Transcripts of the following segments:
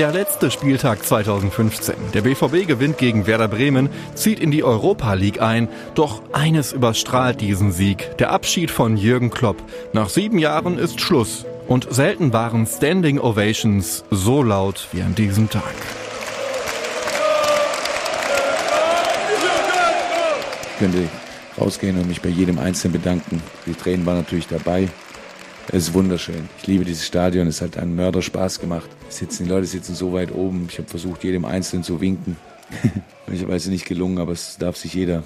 Der letzte Spieltag 2015. Der BVB gewinnt gegen Werder Bremen, zieht in die Europa League ein. Doch eines überstrahlt diesen Sieg. Der Abschied von Jürgen Klopp. Nach sieben Jahren ist Schluss. Und selten waren Standing Ovations so laut wie an diesem Tag. Ich könnte rausgehen und mich bei jedem Einzelnen bedanken. Die Tränen waren natürlich dabei. Es ist wunderschön. Ich liebe dieses Stadion. Es hat einen Mörder Spaß gemacht. Sitzen, die Leute sitzen so weit oben. Ich habe versucht, jedem Einzelnen zu winken. Möglicherweise nicht gelungen, aber es darf sich jeder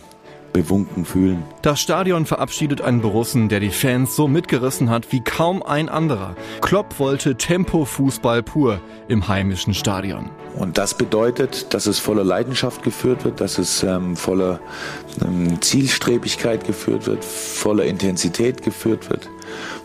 bewunken fühlen. Das Stadion verabschiedet einen Borussen, der die Fans so mitgerissen hat wie kaum ein anderer. Klopp wollte Tempo-Fußball pur im heimischen Stadion. Und das bedeutet, dass es voller Leidenschaft geführt wird, dass es ähm, voller ähm, Zielstrebigkeit geführt wird, voller Intensität geführt wird.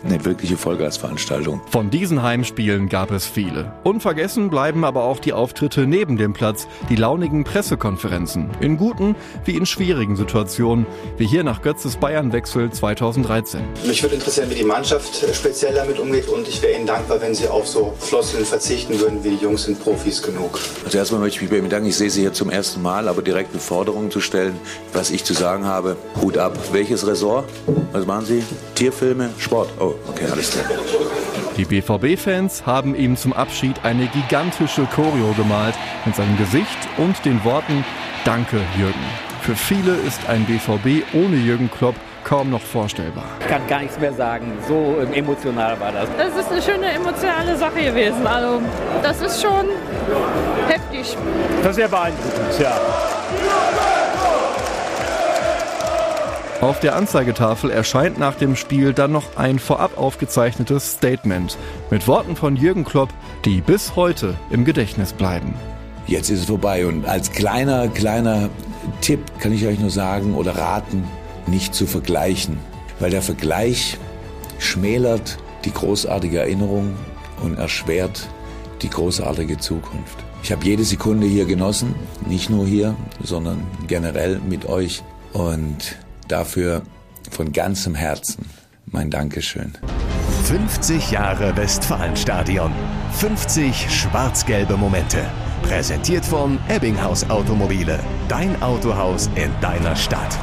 Eine wirkliche Vollgasveranstaltung. Von diesen Heimspielen gab es viele. Unvergessen bleiben aber auch die Auftritte neben dem Platz, die launigen Pressekonferenzen. In guten wie in schwierigen Situationen, wie hier nach Götzes Bayernwechsel 2013. Mich würde interessieren, wie die Mannschaft speziell damit umgeht und ich wäre Ihnen dankbar, wenn Sie auf so Floskeln verzichten würden, wie die Jungs sind Profis genug. Also erstmal möchte ich mich bei Ihnen bedanken. Ich sehe Sie hier zum ersten Mal, aber direkt eine Forderung zu stellen, was ich zu sagen habe. Hut ab. Welches Ressort? Was machen Sie? Tierfilme? Sport? Oh, okay, alles klar. Die BVB-Fans haben ihm zum Abschied eine gigantische Choreo gemalt mit seinem Gesicht und den Worten Danke, Jürgen. Für viele ist ein BVB ohne Jürgen Klopp kaum noch vorstellbar. Ich kann gar nichts mehr sagen. So emotional war das. Das ist eine schöne emotionale Sache gewesen. Also, das ist schon heftig. Das ist sehr beeindruckend, ja. Auf der Anzeigetafel erscheint nach dem Spiel dann noch ein vorab aufgezeichnetes Statement mit Worten von Jürgen Klopp, die bis heute im Gedächtnis bleiben. Jetzt ist es vorbei und als kleiner, kleiner Tipp kann ich euch nur sagen oder raten, nicht zu vergleichen, weil der Vergleich schmälert die großartige Erinnerung und erschwert die großartige Zukunft. Ich habe jede Sekunde hier genossen, nicht nur hier, sondern generell mit euch und dafür von ganzem Herzen mein Dankeschön. 50 Jahre Westfalenstadion. 50 schwarz-gelbe Momente. Präsentiert von Ebbinghaus Automobile. Dein Autohaus in deiner Stadt.